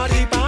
party, party.